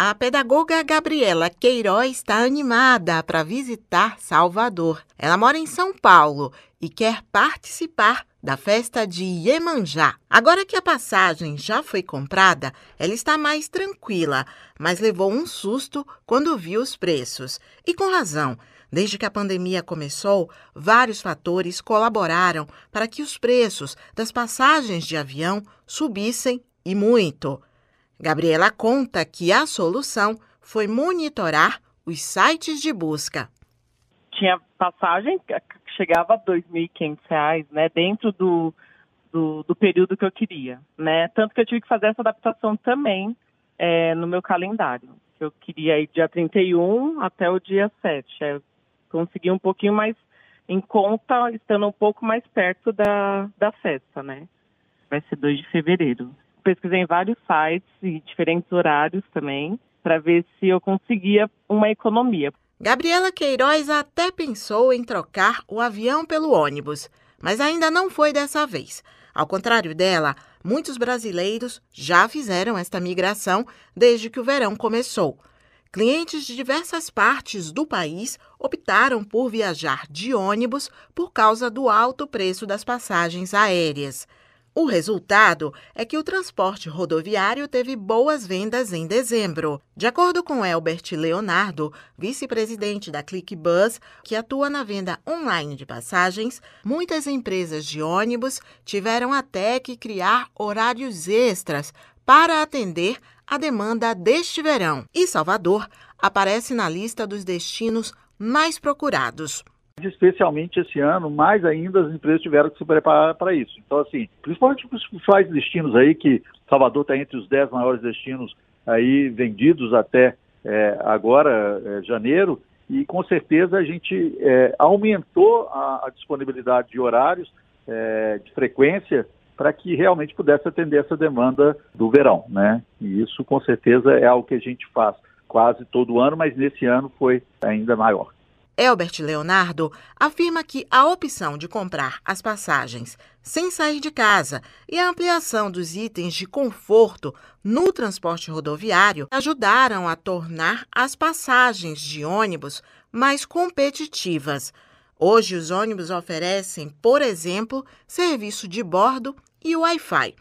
A pedagoga Gabriela Queiroz está animada para visitar Salvador. Ela mora em São Paulo e quer participar da festa de Iemanjá. Agora que a passagem já foi comprada, ela está mais tranquila, mas levou um susto quando viu os preços. E com razão. Desde que a pandemia começou, vários fatores colaboraram para que os preços das passagens de avião subissem e muito. Gabriela conta que a solução foi monitorar os sites de busca. Tinha passagem que chegava a R$ 2.500, né, dentro do, do, do, período que eu queria, né? Tanto que eu tive que fazer essa adaptação também é, no meu calendário. Eu queria ir dia 31 até o dia 7. É, consegui um pouquinho mais em conta, estando um pouco mais perto da, da festa, né? Vai ser 2 de fevereiro. Pesquisei em vários sites e diferentes horários também, para ver se eu conseguia uma economia. Gabriela Queiroz até pensou em trocar o avião pelo ônibus, mas ainda não foi dessa vez. Ao contrário dela, muitos brasileiros já fizeram esta migração desde que o verão começou. Clientes de diversas partes do país optaram por viajar de ônibus por causa do alto preço das passagens aéreas. O resultado é que o transporte rodoviário teve boas vendas em dezembro. De acordo com Elbert Leonardo, vice-presidente da ClickBus, que atua na venda online de passagens, muitas empresas de ônibus tiveram até que criar horários extras para atender a demanda deste verão. E Salvador aparece na lista dos destinos mais procurados. Especialmente esse ano, mais ainda as empresas tiveram que se preparar para isso. Então, assim, principalmente os principais destinos aí, que Salvador está entre os 10 maiores destinos aí vendidos até é, agora, é, janeiro, e com certeza a gente é, aumentou a, a, disponibilidade de horários, é, de frequência, para que realmente pudesse atender essa demanda do verão, né? E isso com certeza é algo que a gente faz quase todo ano, mas nesse ano foi ainda maior. Elbert Leonardo afirma que a opção de comprar as passagens sem sair de casa e a ampliação dos itens de conforto no transporte rodoviário ajudaram a tornar as passagens de ônibus mais competitivas. Hoje, os ônibus oferecem, por exemplo, serviço de bordo e Wi-Fi.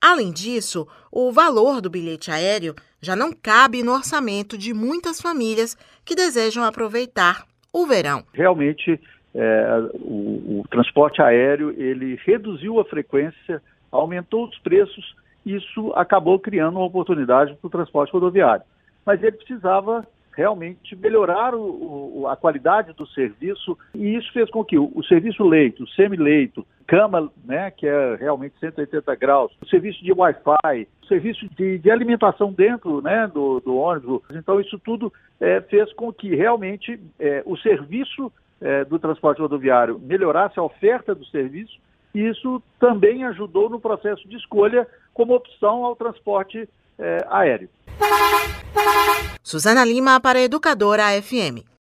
Além disso, o valor do bilhete aéreo já não cabe no orçamento de muitas famílias que desejam aproveitar o verão. Realmente, é, o, o transporte aéreo ele reduziu a frequência, aumentou os preços, isso acabou criando uma oportunidade para o transporte rodoviário. Mas ele precisava realmente melhorar o, o, a qualidade do serviço e isso fez com que o, o serviço leito, semi-leito, cama, né, que é realmente 180 graus, o serviço de Wi-Fi, o serviço de, de alimentação dentro né, do, do, ônibus. Então, isso tudo é, fez com que realmente é, o serviço é, do transporte rodoviário melhorasse a oferta do serviço e isso também ajudou no processo de escolha como opção ao transporte é, aéreo. Suzana Lima para Educadora FM.